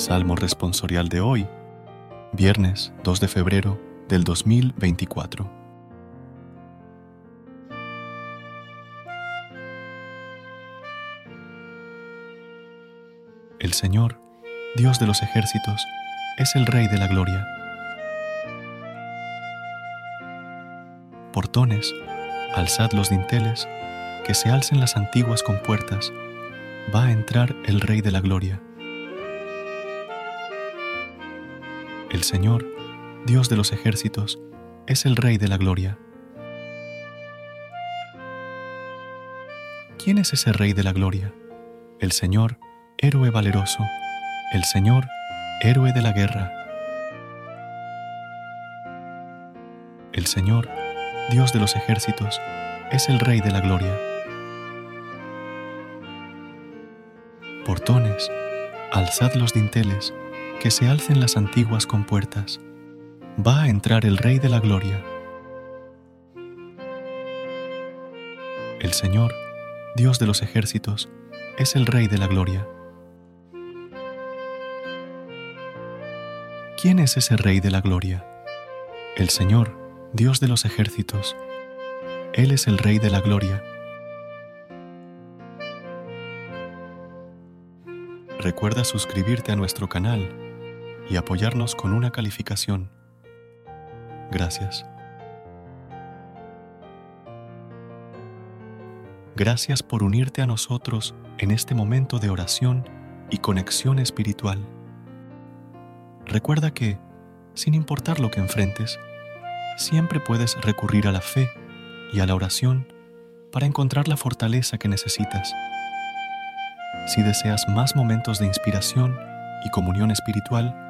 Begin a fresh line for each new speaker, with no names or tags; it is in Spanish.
Salmo responsorial de hoy, viernes 2 de febrero del 2024. El Señor, Dios de los ejércitos, es el Rey de la Gloria. Portones, alzad los dinteles, que se alcen las antiguas compuertas, va a entrar el Rey de la Gloria. El Señor, Dios de los ejércitos, es el Rey de la Gloria. ¿Quién es ese Rey de la Gloria? El Señor, héroe valeroso, el Señor, héroe de la guerra. El Señor, Dios de los ejércitos, es el Rey de la Gloria. Portones, alzad los dinteles, que se alcen las antiguas compuertas. Va a entrar el Rey de la Gloria. El Señor, Dios de los ejércitos, es el Rey de la Gloria. ¿Quién es ese Rey de la Gloria? El Señor, Dios de los ejércitos. Él es el Rey de la Gloria. Recuerda suscribirte a nuestro canal y apoyarnos con una calificación. Gracias. Gracias por unirte a nosotros en este momento de oración y conexión espiritual. Recuerda que, sin importar lo que enfrentes, siempre puedes recurrir a la fe y a la oración para encontrar la fortaleza que necesitas. Si deseas más momentos de inspiración y comunión espiritual,